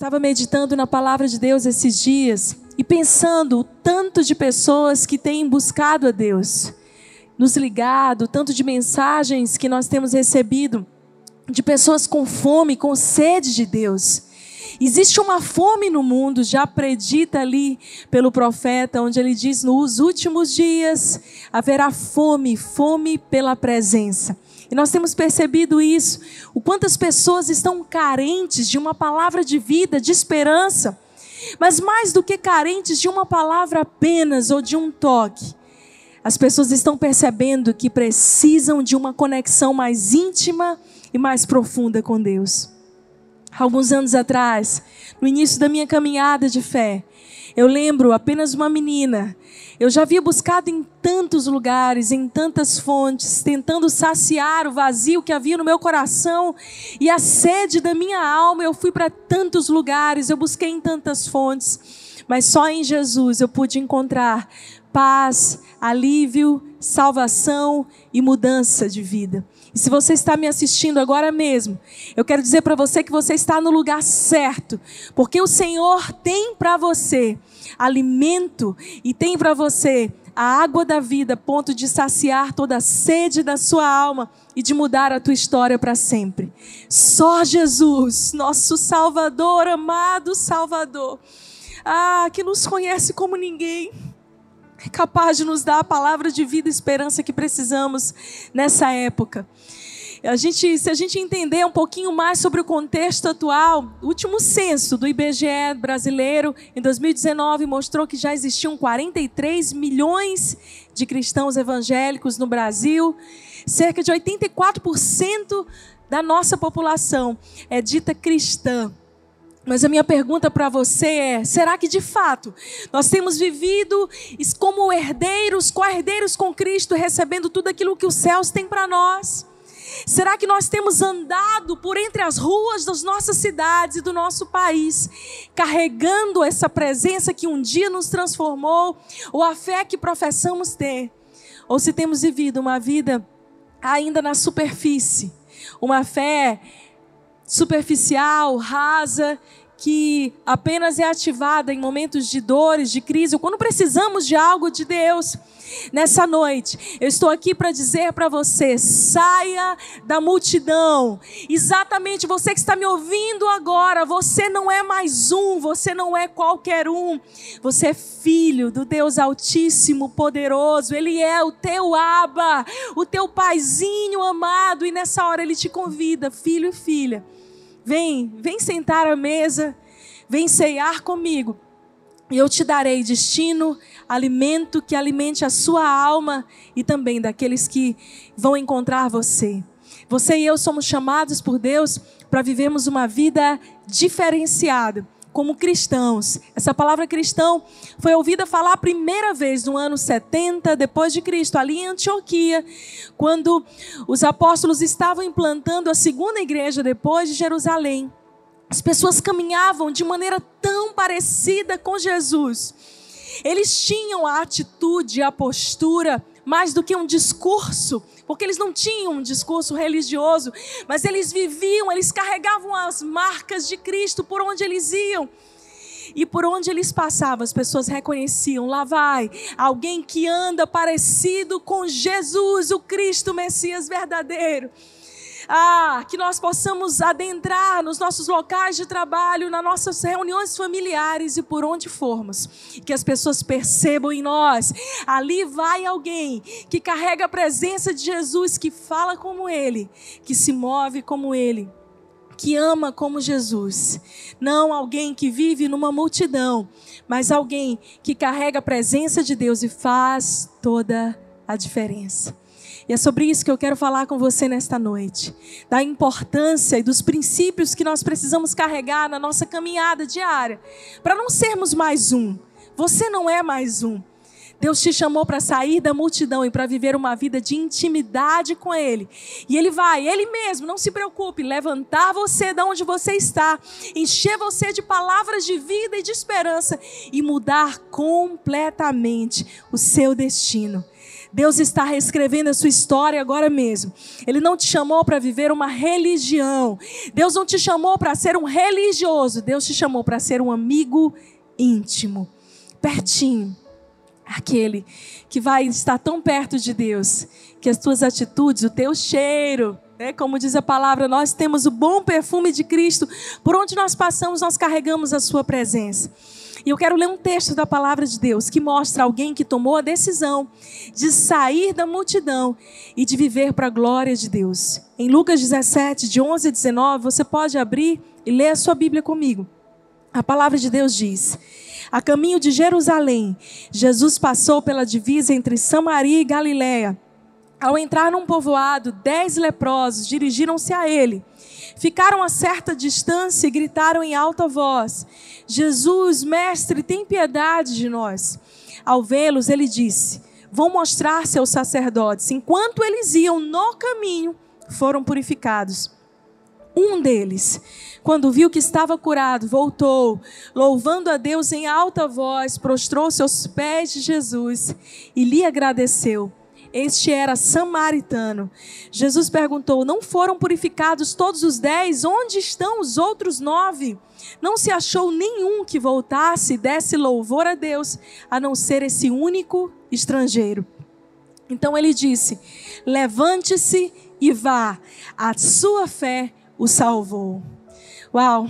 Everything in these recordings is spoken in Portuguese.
estava meditando na palavra de Deus esses dias e pensando o tanto de pessoas que têm buscado a Deus, nos ligado, tanto de mensagens que nós temos recebido de pessoas com fome, com sede de Deus. Existe uma fome no mundo, já predita ali pelo profeta, onde ele diz: nos últimos dias haverá fome, fome pela presença. E nós temos percebido isso, o quantas pessoas estão carentes de uma palavra de vida, de esperança, mas mais do que carentes de uma palavra apenas ou de um toque. As pessoas estão percebendo que precisam de uma conexão mais íntima e mais profunda com Deus. Alguns anos atrás, no início da minha caminhada de fé, eu lembro apenas uma menina. Eu já havia buscado em tantos lugares, em tantas fontes, tentando saciar o vazio que havia no meu coração e a sede da minha alma. Eu fui para tantos lugares, eu busquei em tantas fontes, mas só em Jesus eu pude encontrar paz, alívio, salvação e mudança de vida. E se você está me assistindo agora mesmo, eu quero dizer para você que você está no lugar certo, porque o Senhor tem para você alimento e tem para você a água da vida, ponto de saciar toda a sede da sua alma e de mudar a tua história para sempre. Só Jesus, nosso Salvador, amado Salvador, ah, que nos conhece como ninguém é capaz de nos dar a palavra de vida e esperança que precisamos nessa época. A gente, se a gente entender um pouquinho mais sobre o contexto atual, o último censo do IBGE brasileiro em 2019 mostrou que já existiam 43 milhões de cristãos evangélicos no Brasil. Cerca de 84% da nossa população é dita cristã. Mas a minha pergunta para você é: será que de fato nós temos vivido como herdeiros, co-herdeiros com Cristo, recebendo tudo aquilo que os céus têm para nós? Será que nós temos andado por entre as ruas das nossas cidades e do nosso país, carregando essa presença que um dia nos transformou, ou a fé que professamos ter? Ou se temos vivido uma vida ainda na superfície, uma fé superficial, rasa, que apenas é ativada em momentos de dores, de crise, ou quando precisamos de algo de Deus. Nessa noite, eu estou aqui para dizer para você: saia da multidão. Exatamente você que está me ouvindo agora, você não é mais um, você não é qualquer um. Você é filho do Deus Altíssimo, Poderoso. Ele é o teu aba, o teu paizinho amado, e nessa hora ele te convida, filho e filha Vem, vem sentar à mesa, vem ceiar comigo. E eu te darei destino, alimento que alimente a sua alma e também daqueles que vão encontrar você. Você e eu somos chamados por Deus para vivermos uma vida diferenciada como cristãos. Essa palavra cristão foi ouvida falar a primeira vez no ano 70 depois de Cristo, ali em Antioquia, quando os apóstolos estavam implantando a segunda igreja depois de Jerusalém. As pessoas caminhavam de maneira tão parecida com Jesus. Eles tinham a atitude, a postura, mais do que um discurso, porque eles não tinham um discurso religioso, mas eles viviam, eles carregavam as marcas de Cristo por onde eles iam. E por onde eles passavam, as pessoas reconheciam: lá vai alguém que anda parecido com Jesus, o Cristo Messias verdadeiro. Ah, que nós possamos adentrar nos nossos locais de trabalho, nas nossas reuniões familiares e por onde formos. Que as pessoas percebam em nós. Ali vai alguém que carrega a presença de Jesus, que fala como Ele, que se move como Ele que ama como Jesus. Não alguém que vive numa multidão, mas alguém que carrega a presença de Deus e faz toda a diferença. E é sobre isso que eu quero falar com você nesta noite. Da importância e dos princípios que nós precisamos carregar na nossa caminhada diária. Para não sermos mais um. Você não é mais um. Deus te chamou para sair da multidão e para viver uma vida de intimidade com Ele. E Ele vai, Ele mesmo, não se preocupe, levantar você de onde você está, encher você de palavras de vida e de esperança e mudar completamente o seu destino. Deus está reescrevendo a sua história agora mesmo. Ele não te chamou para viver uma religião. Deus não te chamou para ser um religioso. Deus te chamou para ser um amigo íntimo, pertinho. Aquele que vai estar tão perto de Deus que as tuas atitudes, o teu cheiro, né, como diz a palavra, nós temos o bom perfume de Cristo. Por onde nós passamos, nós carregamos a sua presença. E eu quero ler um texto da palavra de Deus que mostra alguém que tomou a decisão de sair da multidão e de viver para a glória de Deus. Em Lucas 17, de 11 a 19, você pode abrir e ler a sua Bíblia comigo. A palavra de Deus diz: A caminho de Jerusalém, Jesus passou pela divisa entre Samaria e Galiléia. Ao entrar num povoado, dez leprosos dirigiram-se a ele. Ficaram a certa distância e gritaram em alta voz: Jesus, mestre, tem piedade de nós. Ao vê-los, ele disse: Vão mostrar-se aos sacerdotes. Enquanto eles iam no caminho, foram purificados. Um deles, quando viu que estava curado, voltou, louvando a Deus em alta voz, prostrou-se aos pés de Jesus e lhe agradeceu. Este era samaritano. Jesus perguntou: Não foram purificados todos os dez? Onde estão os outros nove? Não se achou nenhum que voltasse e desse louvor a Deus, a não ser esse único estrangeiro. Então ele disse: Levante-se e vá, a sua fé o salvou. Uau!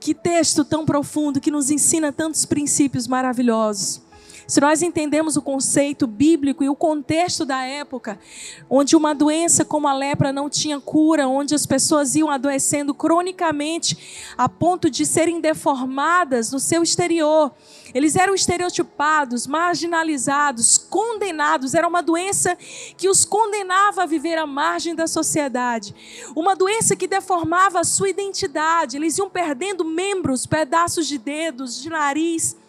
Que texto tão profundo que nos ensina tantos princípios maravilhosos. Se nós entendemos o conceito bíblico e o contexto da época, onde uma doença como a lepra não tinha cura, onde as pessoas iam adoecendo cronicamente a ponto de serem deformadas no seu exterior, eles eram estereotipados, marginalizados, condenados. Era uma doença que os condenava a viver à margem da sociedade. Uma doença que deformava a sua identidade. Eles iam perdendo membros, pedaços de dedos, de nariz.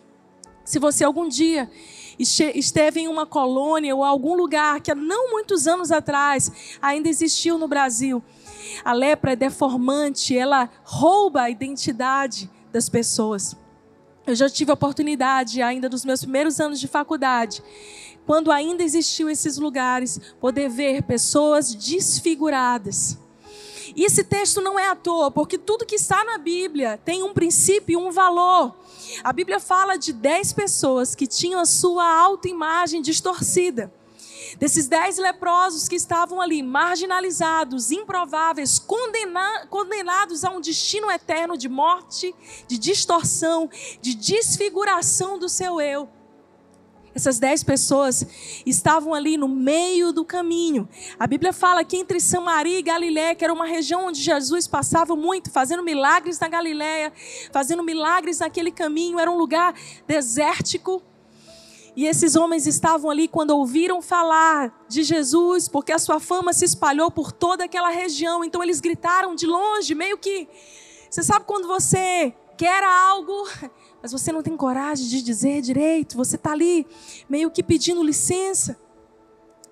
Se você algum dia esteve em uma colônia ou algum lugar que há não muitos anos atrás ainda existiu no Brasil, a lepra é deformante, ela rouba a identidade das pessoas. Eu já tive a oportunidade, ainda nos meus primeiros anos de faculdade, quando ainda existiam esses lugares, poder ver pessoas desfiguradas. E esse texto não é à toa, porque tudo que está na Bíblia tem um princípio e um valor. A Bíblia fala de dez pessoas que tinham a sua autoimagem distorcida. Desses dez leprosos que estavam ali, marginalizados, improváveis, condena condenados a um destino eterno de morte, de distorção, de desfiguração do seu eu. Essas dez pessoas estavam ali no meio do caminho. A Bíblia fala que entre Samaria e Galiléia, que era uma região onde Jesus passava muito, fazendo milagres na Galiléia, fazendo milagres naquele caminho, era um lugar desértico. E esses homens estavam ali quando ouviram falar de Jesus, porque a sua fama se espalhou por toda aquela região. Então eles gritaram de longe, meio que. Você sabe quando você quer algo mas você não tem coragem de dizer direito, você está ali meio que pedindo licença.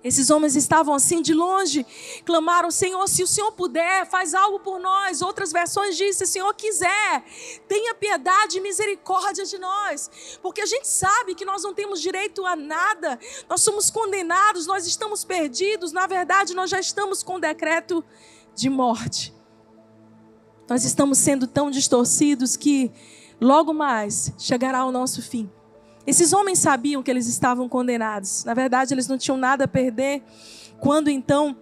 Esses homens estavam assim de longe, clamaram: Senhor, se o Senhor puder, faz algo por nós. Outras versões dizem: se o Senhor quiser, tenha piedade e misericórdia de nós, porque a gente sabe que nós não temos direito a nada, nós somos condenados, nós estamos perdidos, na verdade, nós já estamos com decreto de morte. Nós estamos sendo tão distorcidos que logo mais chegará o nosso fim. Esses homens sabiam que eles estavam condenados. Na verdade, eles não tinham nada a perder. Quando então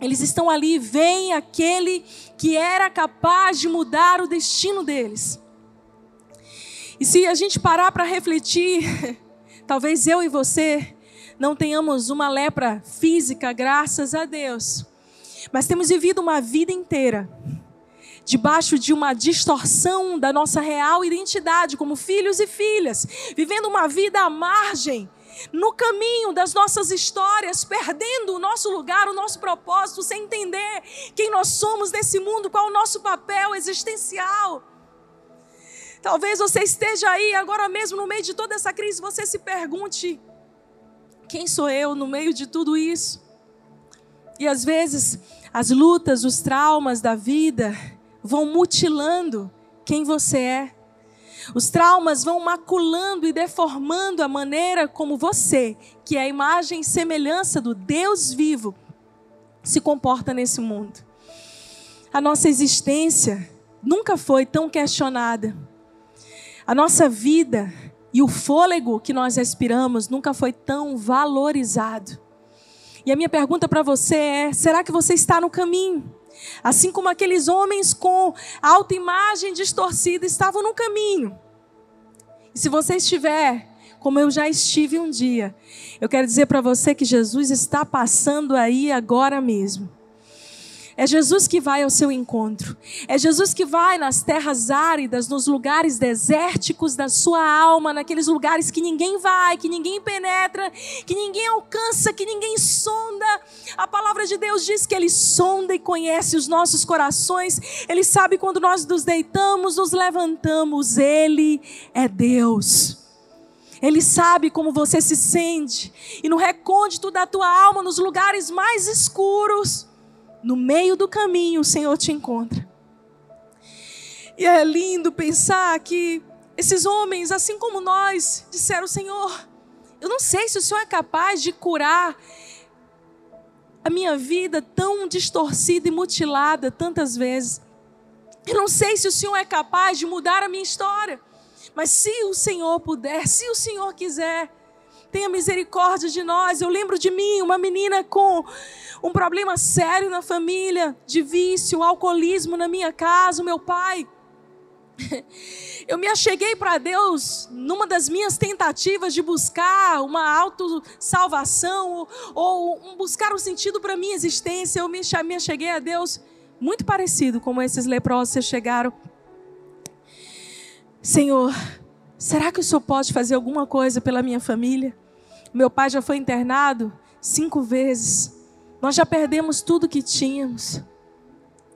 eles estão ali, vem aquele que era capaz de mudar o destino deles. E se a gente parar para refletir, talvez eu e você não tenhamos uma lepra física, graças a Deus, mas temos vivido uma vida inteira debaixo de uma distorção da nossa real identidade como filhos e filhas, vivendo uma vida à margem, no caminho das nossas histórias, perdendo o nosso lugar, o nosso propósito, sem entender quem nós somos nesse mundo, qual o nosso papel existencial. Talvez você esteja aí agora mesmo no meio de toda essa crise, você se pergunte: quem sou eu no meio de tudo isso? E às vezes as lutas, os traumas da vida vão mutilando quem você é. Os traumas vão maculando e deformando a maneira como você, que é a imagem e semelhança do Deus vivo, se comporta nesse mundo. A nossa existência nunca foi tão questionada. A nossa vida e o fôlego que nós respiramos nunca foi tão valorizado. E a minha pergunta para você é: será que você está no caminho? Assim como aqueles homens com autoimagem distorcida estavam no caminho. E se você estiver, como eu já estive um dia, eu quero dizer para você que Jesus está passando aí agora mesmo. É Jesus que vai ao seu encontro. É Jesus que vai nas terras áridas, nos lugares desérticos da sua alma, naqueles lugares que ninguém vai, que ninguém penetra, que ninguém alcança, que ninguém sonda. A palavra de Deus diz que Ele sonda e conhece os nossos corações. Ele sabe quando nós nos deitamos, nos levantamos. Ele é Deus. Ele sabe como você se sente. E no recôndito da tua alma, nos lugares mais escuros, no meio do caminho o Senhor te encontra. E é lindo pensar que esses homens, assim como nós, disseram: Senhor, eu não sei se o Senhor é capaz de curar a minha vida tão distorcida e mutilada tantas vezes. Eu não sei se o Senhor é capaz de mudar a minha história. Mas se o Senhor puder, se o Senhor quiser, tenha misericórdia de nós. Eu lembro de mim, uma menina com um problema sério na família, de vício, alcoolismo na minha casa, o meu pai. Eu me acheguei para Deus numa das minhas tentativas de buscar uma autossalvação ou, ou buscar um sentido para a minha existência. Eu me, me acheguei a Deus muito parecido como esses leprosos chegaram. Senhor, será que o Senhor pode fazer alguma coisa pela minha família? Meu pai já foi internado cinco vezes. Nós já perdemos tudo que tínhamos.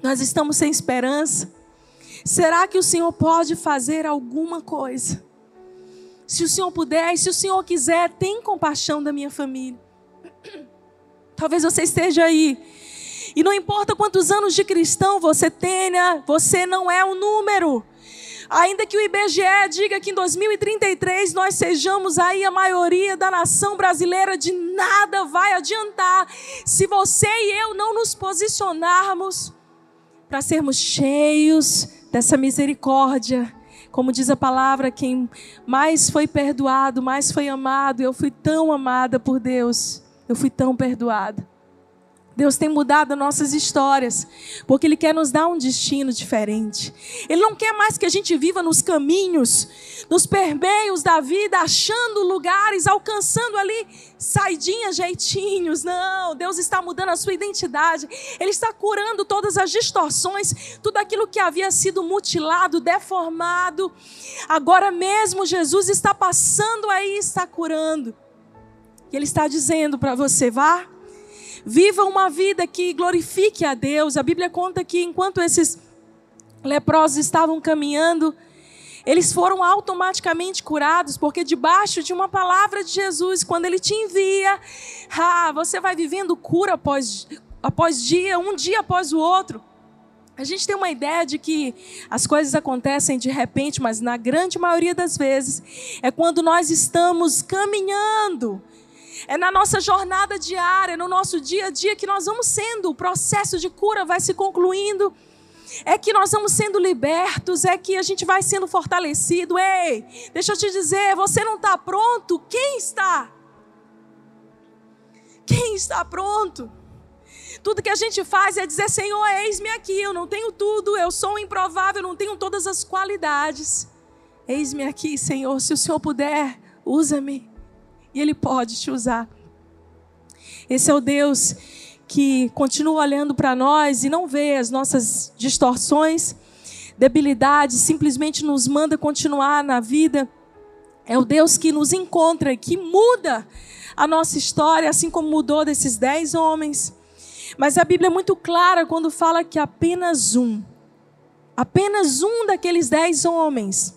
Nós estamos sem esperança. Será que o Senhor pode fazer alguma coisa? Se o Senhor puder, e se o Senhor quiser, tem compaixão da minha família. Talvez você esteja aí. E não importa quantos anos de cristão você tenha, você não é o um número. Ainda que o IBGE diga que em 2033 nós sejamos aí a maioria da nação brasileira, de nada vai adiantar se você e eu não nos posicionarmos para sermos cheios dessa misericórdia. Como diz a palavra, quem mais foi perdoado, mais foi amado. Eu fui tão amada por Deus, eu fui tão perdoada. Deus tem mudado nossas histórias, porque Ele quer nos dar um destino diferente. Ele não quer mais que a gente viva nos caminhos, nos permeios da vida, achando lugares, alcançando ali saidinhas, jeitinhos. Não, Deus está mudando a sua identidade. Ele está curando todas as distorções, tudo aquilo que havia sido mutilado, deformado. Agora mesmo Jesus está passando aí, está curando. E Ele está dizendo para você: vá Viva uma vida que glorifique a Deus. A Bíblia conta que enquanto esses leprosos estavam caminhando, eles foram automaticamente curados, porque debaixo de uma palavra de Jesus, quando ele te envia, ah, você vai vivendo cura após, após dia, um dia após o outro. A gente tem uma ideia de que as coisas acontecem de repente, mas na grande maioria das vezes é quando nós estamos caminhando é na nossa jornada diária, no nosso dia a dia que nós vamos sendo, o processo de cura vai se concluindo. É que nós vamos sendo libertos, é que a gente vai sendo fortalecido. Ei, deixa eu te dizer, você não está pronto? Quem está? Quem está pronto? Tudo que a gente faz é dizer: Senhor, eis-me aqui, eu não tenho tudo, eu sou improvável, não tenho todas as qualidades. Eis-me aqui, Senhor, se o Senhor puder, usa-me e Ele pode te usar. Esse é o Deus que continua olhando para nós e não vê as nossas distorções, debilidades, simplesmente nos manda continuar na vida. É o Deus que nos encontra que muda a nossa história, assim como mudou desses dez homens. Mas a Bíblia é muito clara quando fala que apenas um, apenas um daqueles dez homens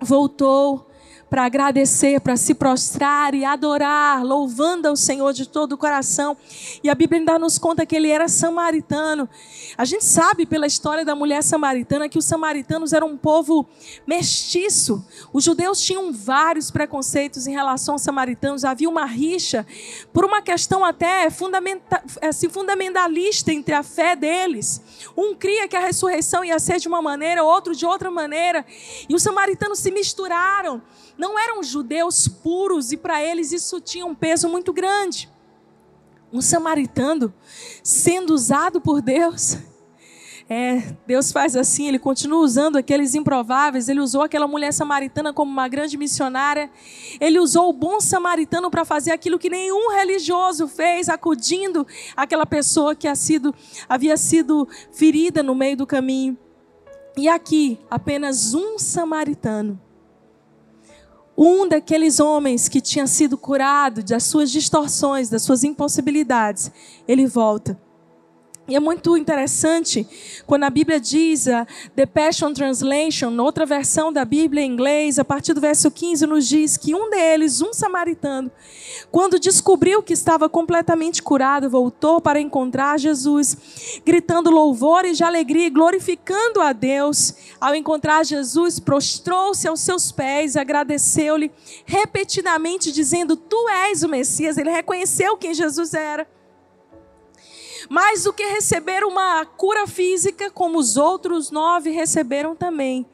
voltou para agradecer, para se prostrar e adorar, louvando ao Senhor de todo o coração. E a Bíblia ainda nos conta que ele era samaritano. A gente sabe pela história da mulher samaritana que os samaritanos eram um povo mestiço. Os judeus tinham vários preconceitos em relação aos samaritanos. Havia uma rixa por uma questão até fundamenta, assim, fundamentalista entre a fé deles. Um cria que a ressurreição ia ser de uma maneira, outro de outra maneira. E os samaritanos se misturaram não eram judeus puros e para eles isso tinha um peso muito grande. Um samaritano sendo usado por Deus. É, Deus faz assim, ele continua usando aqueles improváveis. Ele usou aquela mulher samaritana como uma grande missionária. Ele usou o bom samaritano para fazer aquilo que nenhum religioso fez, acudindo aquela pessoa que sido, havia sido ferida no meio do caminho. E aqui, apenas um samaritano um daqueles homens que tinha sido curado das suas distorções, das suas impossibilidades, ele volta. E é muito interessante quando a Bíblia diz, a The Passion Translation, outra versão da Bíblia em inglês, a partir do verso 15, nos diz que um deles, um samaritano, quando descobriu que estava completamente curado, voltou para encontrar Jesus, gritando louvores de alegria e glorificando a Deus. Ao encontrar Jesus, prostrou-se aos seus pés, agradeceu-lhe repetidamente, dizendo: Tu és o Messias. Ele reconheceu quem Jesus era. Mais do que receber uma cura física, como os outros nove receberam também.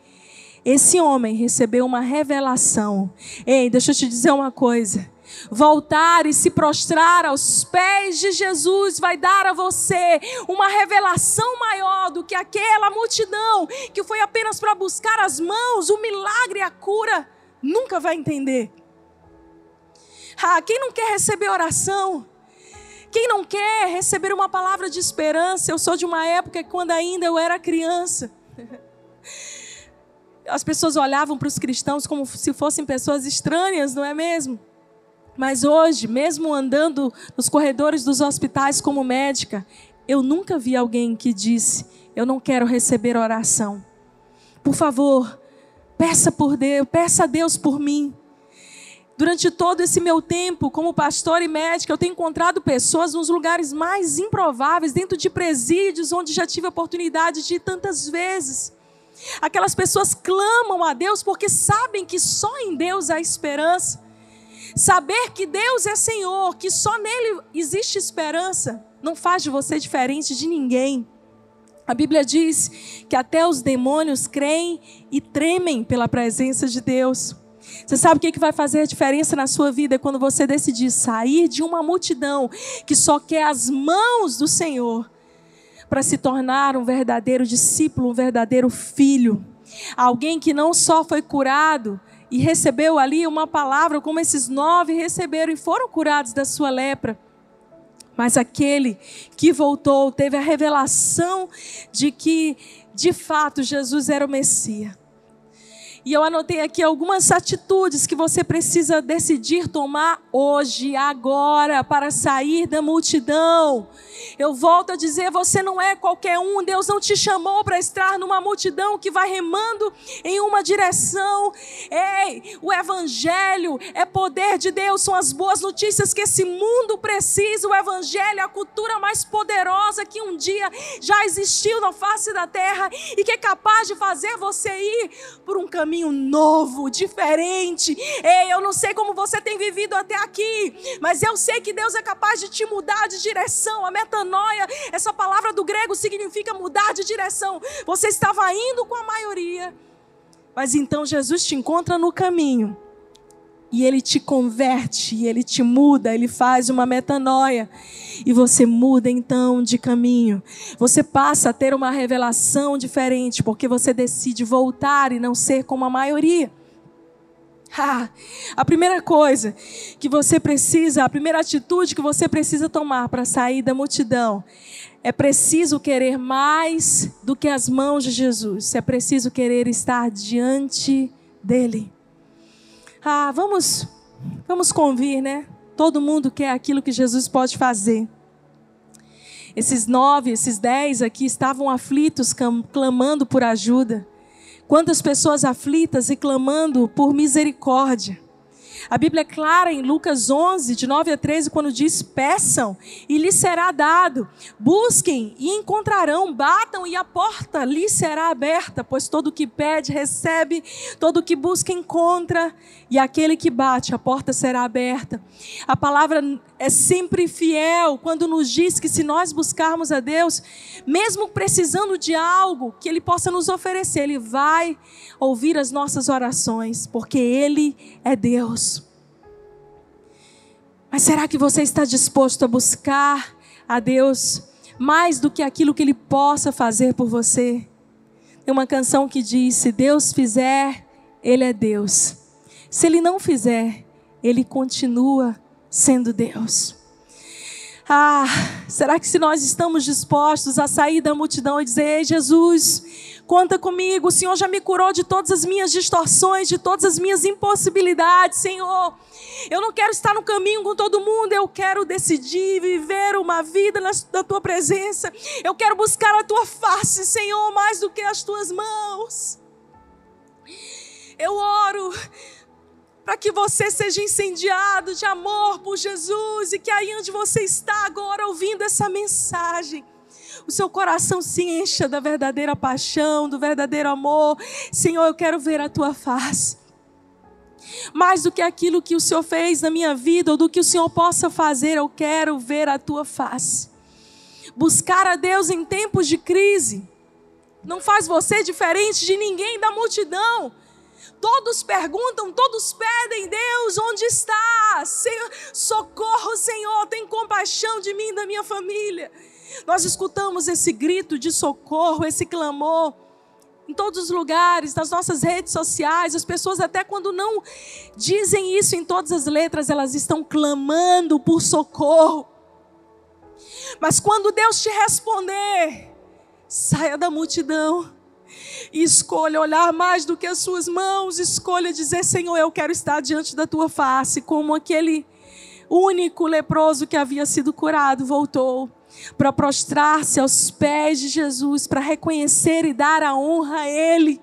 Esse homem recebeu uma revelação. Ei, deixa eu te dizer uma coisa. Voltar e se prostrar aos pés de Jesus vai dar a você uma revelação maior do que aquela multidão que foi apenas para buscar as mãos, o milagre e a cura. Nunca vai entender. Ah, quem não quer receber oração? Quem não quer receber uma palavra de esperança? Eu sou de uma época quando ainda eu era criança. As pessoas olhavam para os cristãos como se fossem pessoas estranhas, não é mesmo? Mas hoje, mesmo andando nos corredores dos hospitais como médica, eu nunca vi alguém que disse: Eu não quero receber oração. Por favor, peça por Deus, peça a Deus por mim. Durante todo esse meu tempo como pastor e médica, eu tenho encontrado pessoas nos lugares mais improváveis, dentro de presídios, onde já tive a oportunidade de ir tantas vezes. Aquelas pessoas clamam a Deus porque sabem que só em Deus há esperança. Saber que Deus é Senhor, que só nele existe esperança, não faz de você diferente de ninguém. A Bíblia diz que até os demônios creem e tremem pela presença de Deus. Você sabe o que vai fazer a diferença na sua vida quando você decidir sair de uma multidão que só quer as mãos do Senhor para se tornar um verdadeiro discípulo, um verdadeiro filho. Alguém que não só foi curado e recebeu ali uma palavra, como esses nove receberam e foram curados da sua lepra. Mas aquele que voltou teve a revelação de que, de fato, Jesus era o Messias. E eu anotei aqui algumas atitudes que você precisa decidir tomar hoje, agora, para sair da multidão. Eu volto a dizer: você não é qualquer um, Deus não te chamou para estar numa multidão que vai remando em uma direção. Ei, o Evangelho é poder de Deus, são as boas notícias que esse mundo precisa. O Evangelho é a cultura mais poderosa que um dia já existiu na face da terra e que é capaz de fazer você ir por um caminho novo, diferente. Ei, eu não sei como você tem vivido até aqui, mas eu sei que Deus é capaz de te mudar de direção. A metanoia, essa palavra do grego significa mudar de direção. Você estava indo com a maioria, mas então Jesus te encontra no caminho. E ele te converte, ele te muda, ele faz uma metanoia. E você muda então de caminho. Você passa a ter uma revelação diferente, porque você decide voltar e não ser como a maioria. Ah, a primeira coisa que você precisa, a primeira atitude que você precisa tomar para sair da multidão é preciso querer mais do que as mãos de Jesus. É preciso querer estar diante dele. Ah, vamos, vamos convir, né? Todo mundo quer aquilo que Jesus pode fazer. Esses nove, esses dez aqui estavam aflitos, clamando por ajuda Quantas pessoas aflitas e clamando por misericórdia. A Bíblia é clara em Lucas 11, de 9 a 13, quando diz: Peçam e lhes será dado, busquem e encontrarão, batam e a porta lhes será aberta, pois todo que pede recebe, todo que busca encontra, e aquele que bate, a porta será aberta. A palavra é sempre fiel quando nos diz que se nós buscarmos a Deus, mesmo precisando de algo que Ele possa nos oferecer, Ele vai ouvir as nossas orações, porque Ele é Deus. Mas será que você está disposto a buscar a Deus mais do que aquilo que Ele possa fazer por você? Tem uma canção que diz: Se Deus fizer, Ele é Deus. Se Ele não fizer, Ele continua sendo Deus. Ah, será que se nós estamos dispostos a sair da multidão e dizer: Ei, Jesus, conta comigo, o Senhor já me curou de todas as minhas distorções, de todas as minhas impossibilidades, Senhor. Eu não quero estar no caminho com todo mundo, eu quero decidir viver uma vida na, tua presença. Eu quero buscar a tua face, Senhor, mais do que as tuas mãos. Eu oro para que você seja incendiado de amor por Jesus e que aí onde você está agora ouvindo essa mensagem, o seu coração se encha da verdadeira paixão, do verdadeiro amor. Senhor, eu quero ver a tua face. Mais do que aquilo que o Senhor fez na minha vida ou do que o Senhor possa fazer, eu quero ver a tua face. Buscar a Deus em tempos de crise não faz você diferente de ninguém da multidão. Todos perguntam, todos pedem, Deus, onde está? Senhor, socorro, Senhor, tem compaixão de mim e da minha família. Nós escutamos esse grito de socorro, esse clamor em todos os lugares, nas nossas redes sociais, as pessoas até quando não dizem isso em todas as letras, elas estão clamando por socorro. Mas quando Deus te responder, saia da multidão e escolha olhar mais do que as suas mãos, escolha dizer: Senhor, eu quero estar diante da tua face, como aquele único leproso que havia sido curado voltou para prostrar-se aos pés de Jesus, para reconhecer e dar a honra a Ele.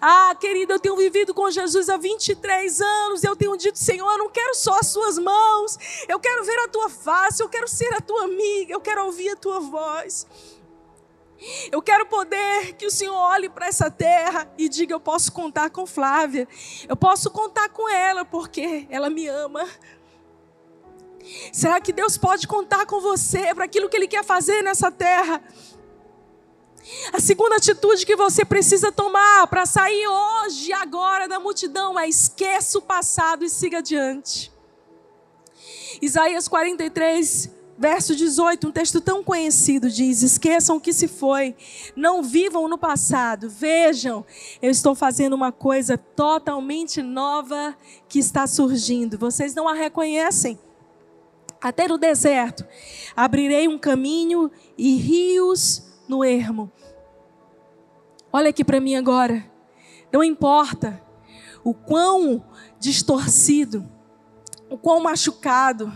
Ah, querida, eu tenho vivido com Jesus há 23 anos. Eu tenho dito, Senhor, eu não quero só as suas mãos. Eu quero ver a tua face, eu quero ser a tua amiga, eu quero ouvir a tua voz. Eu quero poder que o Senhor olhe para essa terra e diga: Eu posso contar com Flávia, eu posso contar com ela, porque ela me ama. Será que Deus pode contar com você para aquilo que Ele quer fazer nessa terra? A segunda atitude que você precisa tomar para sair hoje, agora da multidão, é esqueça o passado e siga adiante. Isaías 43, Verso 18, um texto tão conhecido diz: Esqueçam o que se foi, não vivam no passado, vejam, eu estou fazendo uma coisa totalmente nova que está surgindo. Vocês não a reconhecem? Até no deserto, abrirei um caminho e rios no ermo. Olha aqui para mim agora, não importa o quão distorcido, o quão machucado,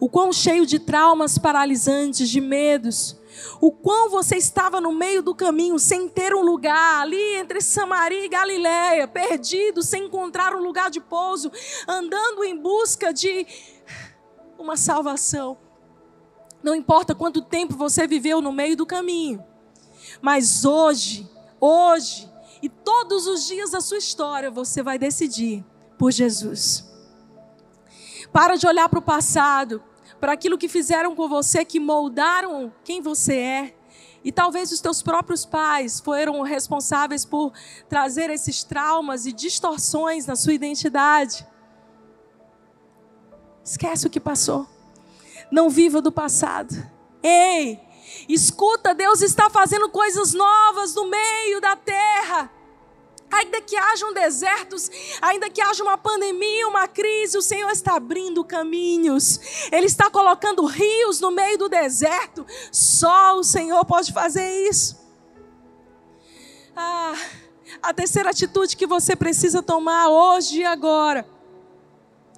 o quão cheio de traumas paralisantes, de medos, o quão você estava no meio do caminho sem ter um lugar, ali entre Samaria e Galiléia, perdido, sem encontrar um lugar de pouso, andando em busca de uma salvação. Não importa quanto tempo você viveu no meio do caminho, mas hoje, hoje e todos os dias da sua história, você vai decidir por Jesus. Para de olhar para o passado, para aquilo que fizeram com você, que moldaram quem você é. E talvez os teus próprios pais foram responsáveis por trazer esses traumas e distorções na sua identidade. Esquece o que passou. Não viva do passado. Ei, escuta, Deus está fazendo coisas novas no meio da terra ainda que hajam desertos, ainda que haja uma pandemia, uma crise, o Senhor está abrindo caminhos, Ele está colocando rios no meio do deserto. Só o Senhor pode fazer isso. Ah, a terceira atitude que você precisa tomar hoje e agora,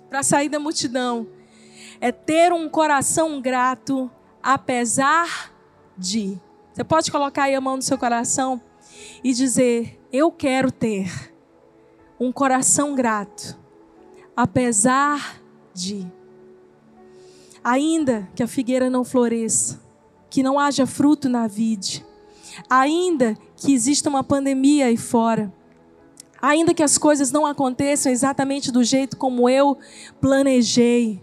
para sair da multidão, é ter um coração grato, apesar de. Você pode colocar aí a mão no seu coração e dizer: Eu quero ter um coração grato, apesar de. Ainda que a figueira não floresça, que não haja fruto na vide, ainda que exista uma pandemia aí fora, ainda que as coisas não aconteçam exatamente do jeito como eu planejei,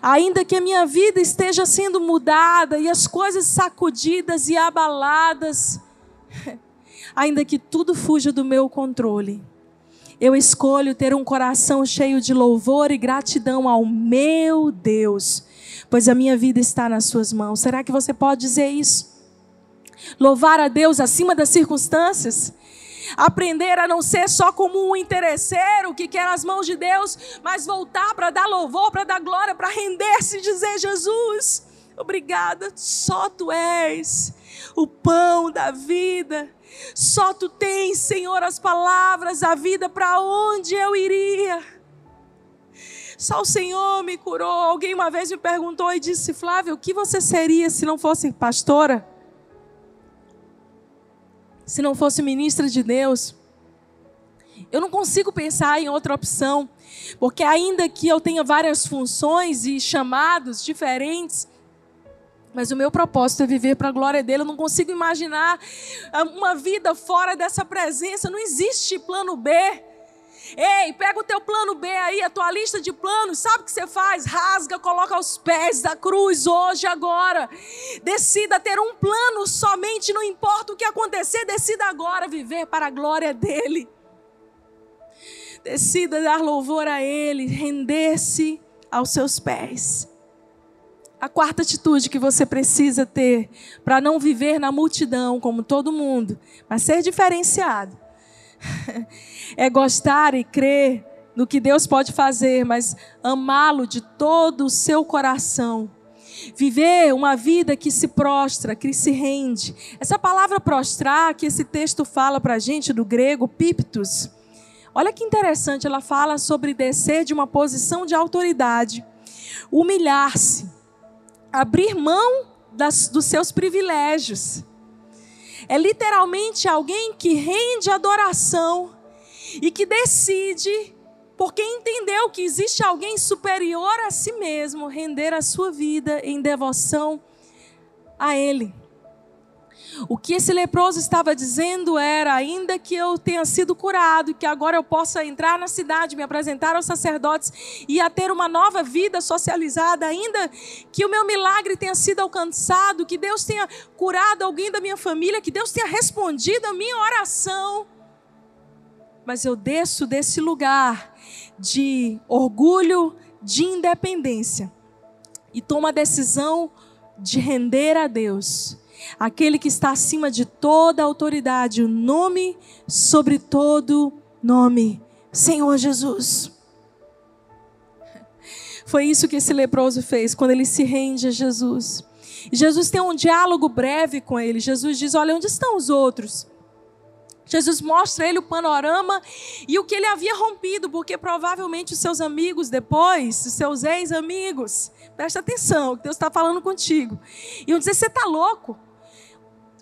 ainda que a minha vida esteja sendo mudada e as coisas sacudidas e abaladas, ainda que tudo fuja do meu controle, eu escolho ter um coração cheio de louvor e gratidão ao meu Deus, pois a minha vida está nas Suas mãos. Será que você pode dizer isso? Louvar a Deus acima das circunstâncias? Aprender a não ser só como um interesseiro que quer as mãos de Deus, mas voltar para dar louvor, para dar glória, para render-se e dizer: Jesus, obrigada, só tu és o pão da vida. Só tu tens, Senhor, as palavras da vida para onde eu iria. Só o Senhor me curou. Alguém uma vez me perguntou e disse: Flávia, o que você seria se não fosse pastora? Se não fosse ministra de Deus? Eu não consigo pensar em outra opção, porque ainda que eu tenha várias funções e chamados diferentes, mas o meu propósito é viver para a glória dele. Eu não consigo imaginar ah, uma vida fora dessa presença. Não existe plano B. Ei, pega o teu plano B aí, a tua lista de planos. Sabe o que você faz? Rasga, coloca aos pés da cruz hoje, agora. Decida ter um plano somente, não importa o que acontecer, decida agora viver para a glória dele. Decida dar louvor a ele, render-se aos seus pés. A quarta atitude que você precisa ter para não viver na multidão como todo mundo, mas ser diferenciado, é gostar e crer no que Deus pode fazer, mas amá-lo de todo o seu coração. Viver uma vida que se prostra, que se rende. Essa palavra prostrar, que esse texto fala para a gente, do grego, piptos. Olha que interessante, ela fala sobre descer de uma posição de autoridade, humilhar-se abrir mão das, dos seus privilégios. É literalmente alguém que rende adoração e que decide, porque entendeu que existe alguém superior a si mesmo, render a sua vida em devoção a Ele. O que esse leproso estava dizendo era: ainda que eu tenha sido curado, que agora eu possa entrar na cidade, me apresentar aos sacerdotes e a ter uma nova vida socializada, ainda que o meu milagre tenha sido alcançado, que Deus tenha curado alguém da minha família, que Deus tenha respondido a minha oração. Mas eu desço desse lugar de orgulho, de independência e tomo a decisão de render a Deus aquele que está acima de toda autoridade, o nome sobre todo nome, Senhor Jesus. Foi isso que esse leproso fez quando ele se rende a Jesus. E Jesus tem um diálogo breve com ele. Jesus diz: Olha, onde estão os outros? Jesus mostra a ele o panorama e o que ele havia rompido, porque provavelmente os seus amigos depois, os seus ex-amigos, presta atenção, que Deus está falando contigo, iam dizer: Você está louco?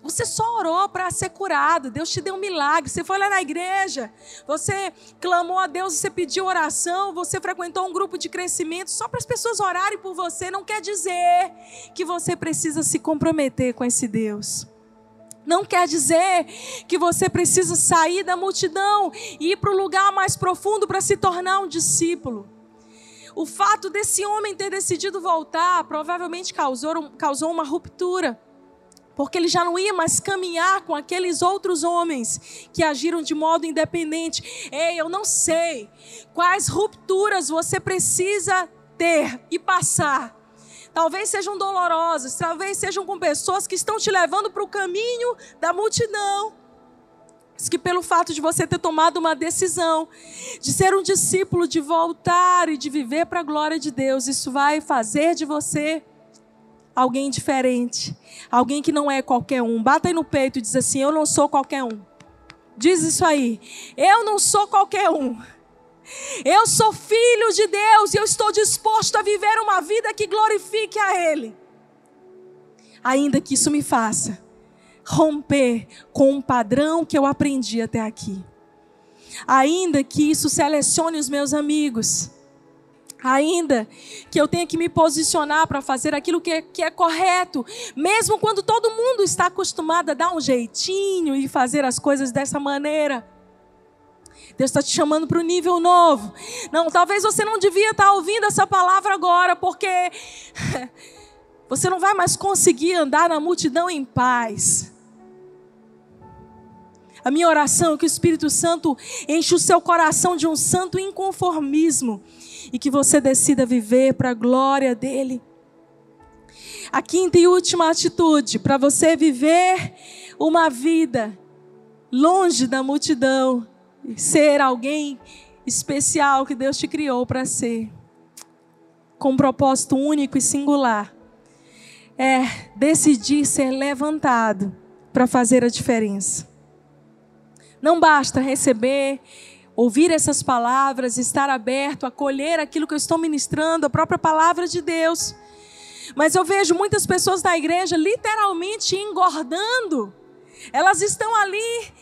Você só orou para ser curado. Deus te deu um milagre. Você foi lá na igreja. Você clamou a Deus. Você pediu oração. Você frequentou um grupo de crescimento só para as pessoas orarem por você. Não quer dizer que você precisa se comprometer com esse Deus. Não quer dizer que você precisa sair da multidão e ir para o lugar mais profundo para se tornar um discípulo. O fato desse homem ter decidido voltar provavelmente causou, causou uma ruptura porque ele já não ia mais caminhar com aqueles outros homens que agiram de modo independente. Ei, eu não sei quais rupturas você precisa ter e passar. Talvez sejam dolorosas, talvez sejam com pessoas que estão te levando para o caminho da multidão. Que pelo fato de você ter tomado uma decisão de ser um discípulo, de voltar e de viver para a glória de Deus, isso vai fazer de você alguém diferente, alguém que não é qualquer um. Bata aí no peito e diz assim: Eu não sou qualquer um. Diz isso aí. Eu não sou qualquer um. Eu sou filho de Deus e eu estou disposto a viver uma vida que glorifique a Ele. Ainda que isso me faça romper com um padrão que eu aprendi até aqui. Ainda que isso selecione os meus amigos, ainda que eu tenha que me posicionar para fazer aquilo que é, que é correto, mesmo quando todo mundo está acostumado a dar um jeitinho e fazer as coisas dessa maneira. Deus está te chamando para um nível novo. Não, talvez você não devia estar tá ouvindo essa palavra agora, porque você não vai mais conseguir andar na multidão em paz. A minha oração é que o Espírito Santo enche o seu coração de um santo inconformismo e que você decida viver para a glória dele. A quinta e última atitude para você viver uma vida longe da multidão, ser alguém especial que Deus te criou para ser, com um propósito único e singular, é decidir ser levantado para fazer a diferença. Não basta receber, ouvir essas palavras, estar aberto, acolher aquilo que eu estou ministrando, a própria palavra de Deus. Mas eu vejo muitas pessoas da igreja literalmente engordando. Elas estão ali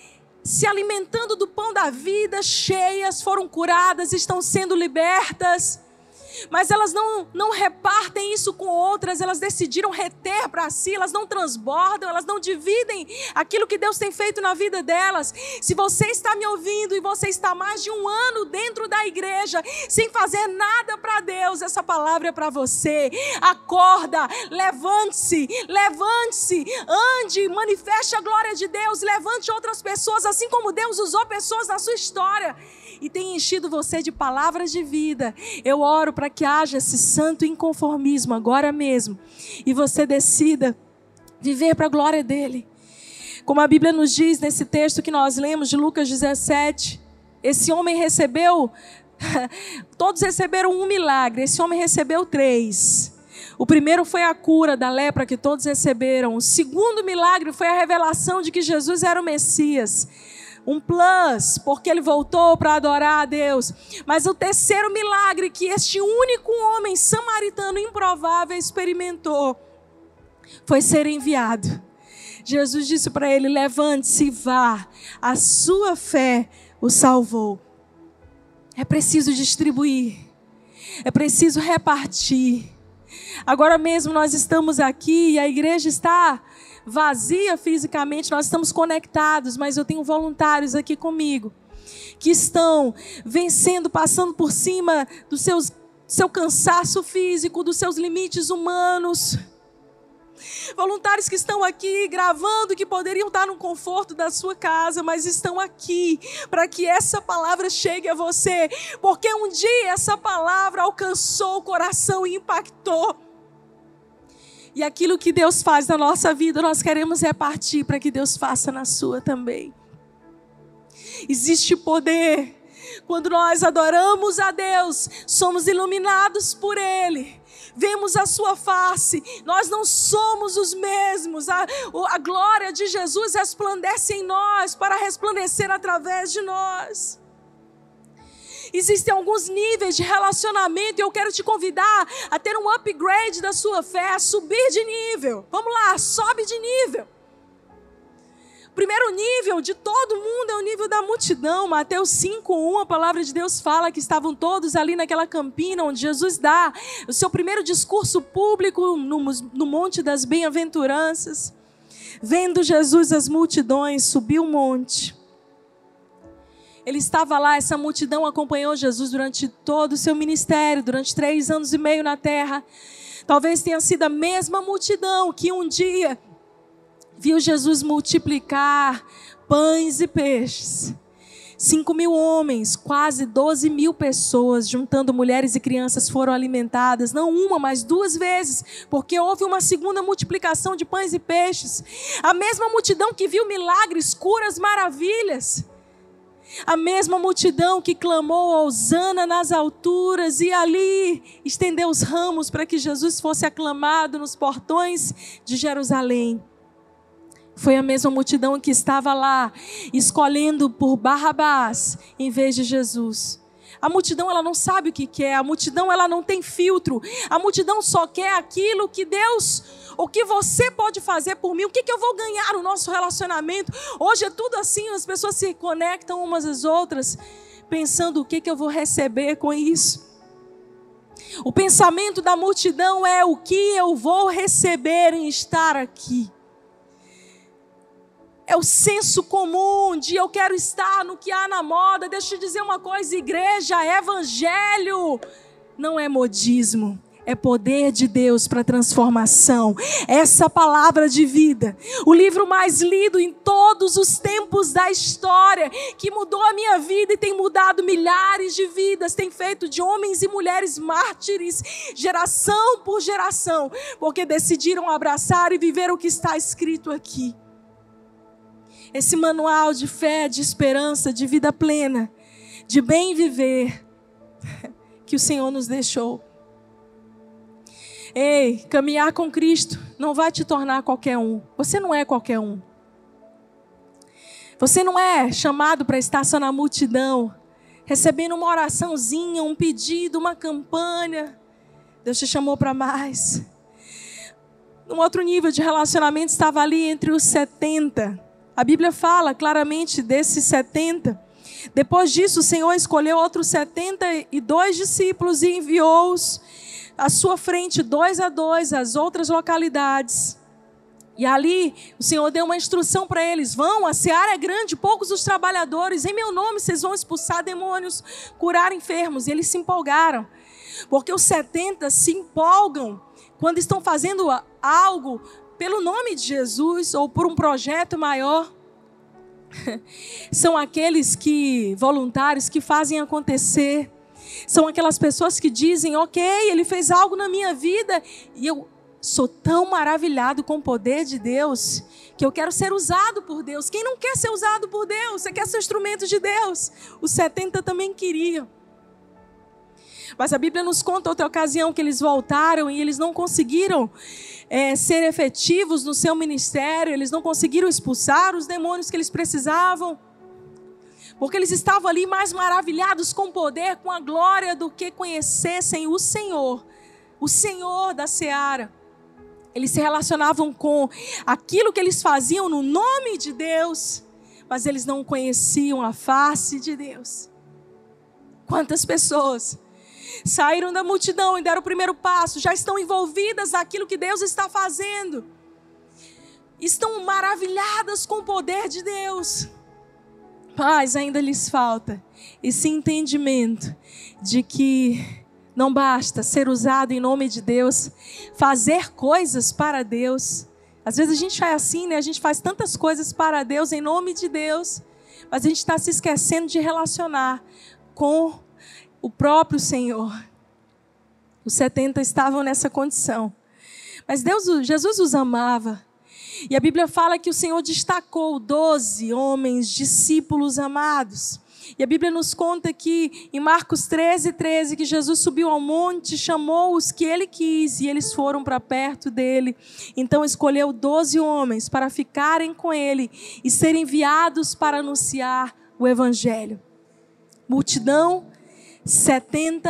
se alimentando do pão da vida, cheias, foram curadas, estão sendo libertas mas elas não, não repartem isso com outras, elas decidiram reter para si, elas não transbordam, elas não dividem aquilo que Deus tem feito na vida delas. Se você está me ouvindo e você está mais de um ano dentro da igreja, sem fazer nada para Deus, essa palavra é para você. Acorda, levante-se, levante-se, ande, manifeste a glória de Deus, levante outras pessoas, assim como Deus usou pessoas na sua história e tem enchido você de palavras de vida. Eu oro para que haja esse santo inconformismo agora mesmo e você decida viver para a glória dele. Como a Bíblia nos diz nesse texto que nós lemos de Lucas 17, esse homem recebeu, todos receberam um milagre, esse homem recebeu três. O primeiro foi a cura da lepra que todos receberam. O segundo milagre foi a revelação de que Jesus era o Messias um plus, porque ele voltou para adorar a Deus. Mas o terceiro milagre que este único homem samaritano improvável experimentou foi ser enviado. Jesus disse para ele: Levante-se e vá, a sua fé o salvou. É preciso distribuir, é preciso repartir. Agora mesmo nós estamos aqui e a igreja está vazia fisicamente, nós estamos conectados, mas eu tenho voluntários aqui comigo que estão vencendo, passando por cima do seus, seu cansaço físico, dos seus limites humanos. Voluntários que estão aqui gravando, que poderiam estar no conforto da sua casa, mas estão aqui para que essa palavra chegue a você, porque um dia essa palavra alcançou o coração e impactou. E aquilo que Deus faz na nossa vida, nós queremos repartir para que Deus faça na sua também. Existe poder. Quando nós adoramos a Deus, somos iluminados por Ele vemos a sua face, nós não somos os mesmos, a, a glória de Jesus resplandece em nós para resplandecer através de nós. Existem alguns níveis de relacionamento e eu quero te convidar a ter um upgrade da sua fé, a subir de nível. Vamos lá, sobe de nível. O primeiro nível de todo mundo é o nível da multidão. Mateus 5:1, a palavra de Deus fala que estavam todos ali naquela campina onde Jesus dá o seu primeiro discurso público no, no Monte das Bem-aventuranças. Vendo Jesus as multidões, subiu o monte ele estava lá, essa multidão acompanhou Jesus durante todo o seu ministério, durante três anos e meio na terra. Talvez tenha sido a mesma multidão que um dia viu Jesus multiplicar pães e peixes. Cinco mil homens, quase doze mil pessoas, juntando mulheres e crianças, foram alimentadas, não uma, mas duas vezes, porque houve uma segunda multiplicação de pães e peixes. A mesma multidão que viu milagres, curas, maravilhas. A mesma multidão que clamou Osana nas alturas e ali estendeu os ramos para que Jesus fosse aclamado nos portões de Jerusalém. Foi a mesma multidão que estava lá escolhendo por Barrabás em vez de Jesus. A multidão ela não sabe o que quer, a multidão ela não tem filtro. A multidão só quer aquilo que Deus, o que você pode fazer por mim, o que, que eu vou ganhar no nosso relacionamento. Hoje é tudo assim, as pessoas se conectam umas às outras, pensando o que, que eu vou receber com isso. O pensamento da multidão é o que eu vou receber em estar aqui é o senso comum de eu quero estar no que há na moda. Deixa eu te dizer uma coisa, igreja, evangelho não é modismo. É poder de Deus para transformação. Essa palavra de vida. O livro mais lido em todos os tempos da história. Que mudou a minha vida e tem mudado milhares de vidas. Tem feito de homens e mulheres mártires, geração por geração. Porque decidiram abraçar e viver o que está escrito aqui esse manual de fé, de esperança, de vida plena, de bem viver que o Senhor nos deixou. Ei, caminhar com Cristo não vai te tornar qualquer um. Você não é qualquer um. Você não é chamado para estar só na multidão, recebendo uma oraçãozinha, um pedido, uma campanha. Deus te chamou para mais. Num outro nível de relacionamento, estava ali entre os 70 a Bíblia fala claramente desses 70. Depois disso, o Senhor escolheu outros 72 discípulos e enviou-os à sua frente, dois a dois, às outras localidades. E ali o Senhor deu uma instrução para eles: vão, a seara é grande, poucos os trabalhadores, em meu nome vocês vão expulsar demônios, curar enfermos. E eles se empolgaram, porque os 70 se empolgam quando estão fazendo algo pelo nome de Jesus ou por um projeto maior. São aqueles que voluntários que fazem acontecer. São aquelas pessoas que dizem: "OK, ele fez algo na minha vida e eu sou tão maravilhado com o poder de Deus que eu quero ser usado por Deus. Quem não quer ser usado por Deus? Você quer ser instrumento de Deus? Os 70 também queriam. Mas a Bíblia nos conta outra ocasião que eles voltaram e eles não conseguiram é, ser efetivos no seu ministério, eles não conseguiram expulsar os demônios que eles precisavam. Porque eles estavam ali mais maravilhados com o poder, com a glória, do que conhecessem o Senhor, o Senhor da seara. Eles se relacionavam com aquilo que eles faziam no nome de Deus, mas eles não conheciam a face de Deus. Quantas pessoas saíram da multidão e deram o primeiro passo, já estão envolvidas naquilo que Deus está fazendo, estão maravilhadas com o poder de Deus, mas ainda lhes falta esse entendimento de que não basta ser usado em nome de Deus, fazer coisas para Deus. Às vezes a gente é assim, né? A gente faz tantas coisas para Deus em nome de Deus, mas a gente está se esquecendo de relacionar com o próprio Senhor. Os 70 estavam nessa condição. Mas Deus, Jesus os amava. E a Bíblia fala que o Senhor destacou doze homens, discípulos amados. E a Bíblia nos conta que em Marcos 13, 13, que Jesus subiu ao monte, chamou os que ele quis e eles foram para perto dele. Então escolheu doze homens para ficarem com ele e serem enviados para anunciar o Evangelho. Multidão 70,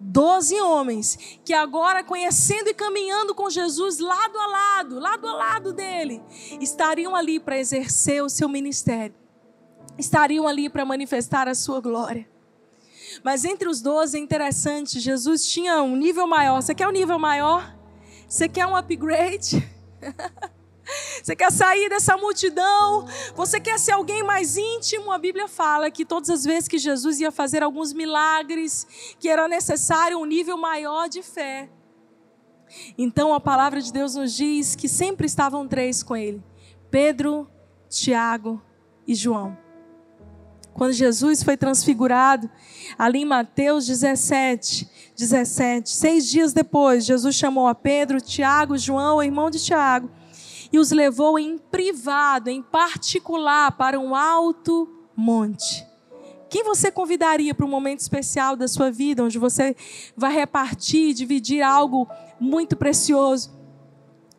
12 homens que agora, conhecendo e caminhando com Jesus lado a lado, lado a lado dele, estariam ali para exercer o seu ministério, estariam ali para manifestar a sua glória. Mas entre os 12 é interessante, Jesus tinha um nível maior. Você quer um nível maior? Você quer um upgrade? Você quer sair dessa multidão? Você quer ser alguém mais íntimo? A Bíblia fala que todas as vezes que Jesus ia fazer alguns milagres, que era necessário um nível maior de fé. Então a palavra de Deus nos diz que sempre estavam três com ele: Pedro, Tiago e João. Quando Jesus foi transfigurado, ali em Mateus 17, 17, seis dias depois, Jesus chamou a Pedro, Tiago, João, irmão de Tiago e os levou em privado, em particular, para um alto monte. Quem você convidaria para um momento especial da sua vida, onde você vai repartir, dividir algo muito precioso?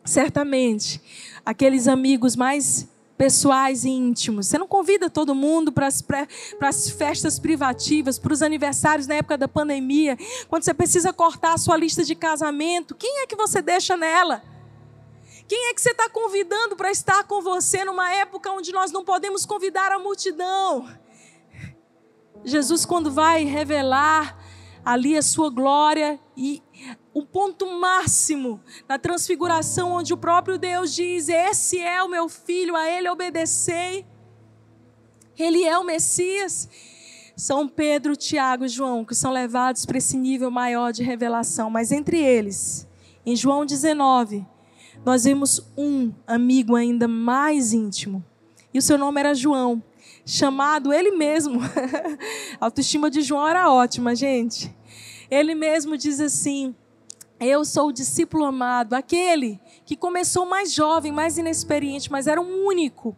Certamente, aqueles amigos mais pessoais e íntimos. Você não convida todo mundo para as festas privativas, para os aniversários na época da pandemia, quando você precisa cortar a sua lista de casamento. Quem é que você deixa nela? Quem é que você está convidando para estar com você numa época onde nós não podemos convidar a multidão? Jesus, quando vai revelar ali a sua glória e o ponto máximo na transfiguração, onde o próprio Deus diz: Esse é o meu filho, a ele obedecei. Ele é o Messias. São Pedro, Tiago e João, que são levados para esse nível maior de revelação. Mas entre eles, em João 19, nós vemos um amigo ainda mais íntimo. E o seu nome era João, chamado ele mesmo. A autoestima de João era ótima, gente. Ele mesmo diz assim: eu sou o discípulo amado, aquele que começou mais jovem, mais inexperiente, mas era o único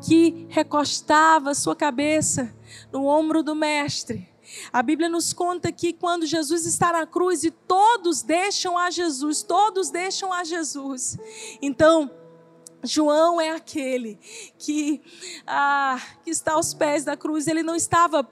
que recostava sua cabeça no ombro do Mestre. A Bíblia nos conta que quando Jesus está na cruz e todos deixam a Jesus, todos deixam a Jesus. Então, João é aquele que, ah, que está aos pés da cruz. Ele não estava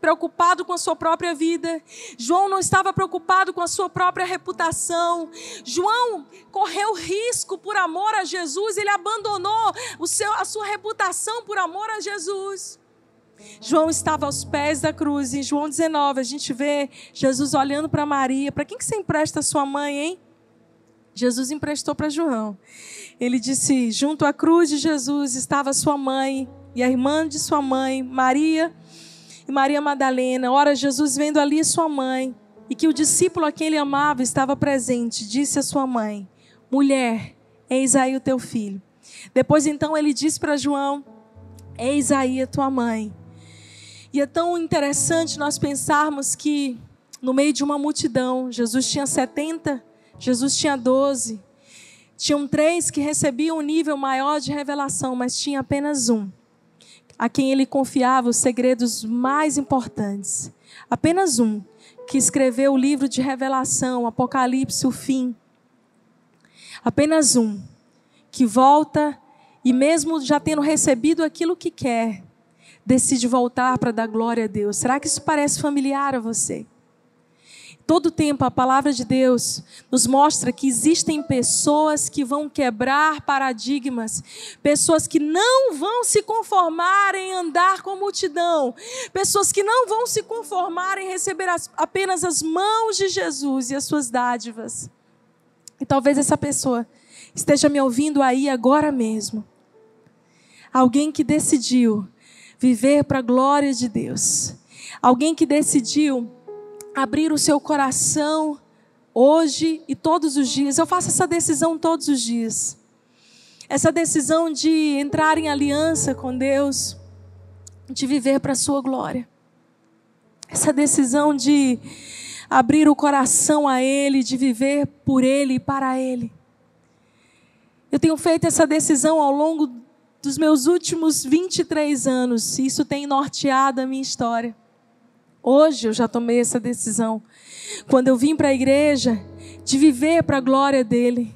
preocupado com a sua própria vida. João não estava preocupado com a sua própria reputação. João correu risco por amor a Jesus, ele abandonou o seu, a sua reputação por amor a Jesus. João estava aos pés da cruz. Em João 19, a gente vê Jesus olhando para Maria. Para quem que você empresta a sua mãe, hein? Jesus emprestou para João. Ele disse: junto à cruz de Jesus estava sua mãe e a irmã de sua mãe, Maria e Maria Madalena. Ora, Jesus vendo ali sua mãe e que o discípulo a quem ele amava estava presente, disse à sua mãe: Mulher, eis aí o teu filho. Depois então ele disse para João: Eis aí a tua mãe. E é tão interessante nós pensarmos que no meio de uma multidão, Jesus tinha 70, Jesus tinha 12. Tinham três que recebiam um nível maior de revelação, mas tinha apenas um a quem ele confiava os segredos mais importantes. Apenas um, que escreveu o livro de Revelação, Apocalipse, o fim. Apenas um, que volta e, mesmo já tendo recebido aquilo que quer, decide voltar para dar glória a Deus. Será que isso parece familiar a você? Todo tempo a palavra de Deus nos mostra que existem pessoas que vão quebrar paradigmas, pessoas que não vão se conformar em andar com multidão, pessoas que não vão se conformar em receber as, apenas as mãos de Jesus e as suas dádivas. E talvez essa pessoa esteja me ouvindo aí agora mesmo. Alguém que decidiu viver para a glória de Deus. Alguém que decidiu abrir o seu coração hoje e todos os dias. Eu faço essa decisão todos os dias. Essa decisão de entrar em aliança com Deus, de viver para a sua glória. Essa decisão de abrir o coração a Ele, de viver por Ele e para Ele. Eu tenho feito essa decisão ao longo dos meus últimos 23 anos, isso tem norteado a minha história. Hoje eu já tomei essa decisão. Quando eu vim para a igreja, de viver para a glória dele.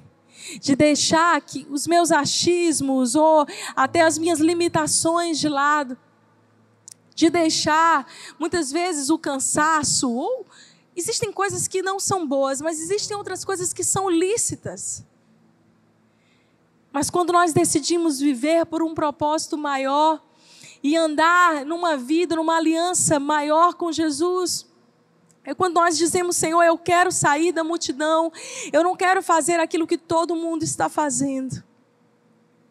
De deixar que os meus achismos ou até as minhas limitações de lado. De deixar muitas vezes o cansaço ou existem coisas que não são boas, mas existem outras coisas que são lícitas. Mas quando nós decidimos viver por um propósito maior, e andar numa vida, numa aliança maior com Jesus. É quando nós dizemos, Senhor, eu quero sair da multidão, eu não quero fazer aquilo que todo mundo está fazendo.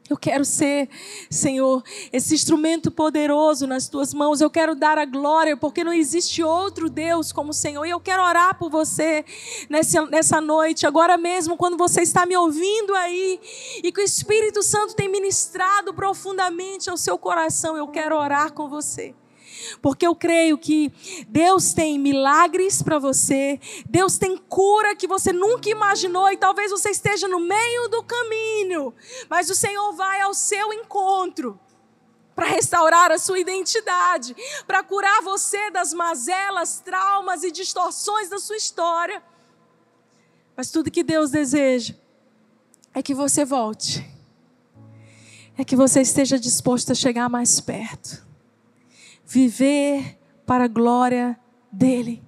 Eu quero ser, Senhor, esse instrumento poderoso nas tuas mãos. Eu quero dar a glória, porque não existe outro Deus como o Senhor. E eu quero orar por você nessa, nessa noite, agora mesmo, quando você está me ouvindo aí, e que o Espírito Santo tem ministrado profundamente ao seu coração. Eu quero orar com você porque eu creio que Deus tem milagres para você, Deus tem cura que você nunca imaginou e talvez você esteja no meio do caminho, mas o Senhor vai ao seu encontro para restaurar a sua identidade, para curar você das mazelas, traumas e distorções da sua história. Mas tudo que Deus deseja é que você volte. é que você esteja disposto a chegar mais perto, viver para a glória dEle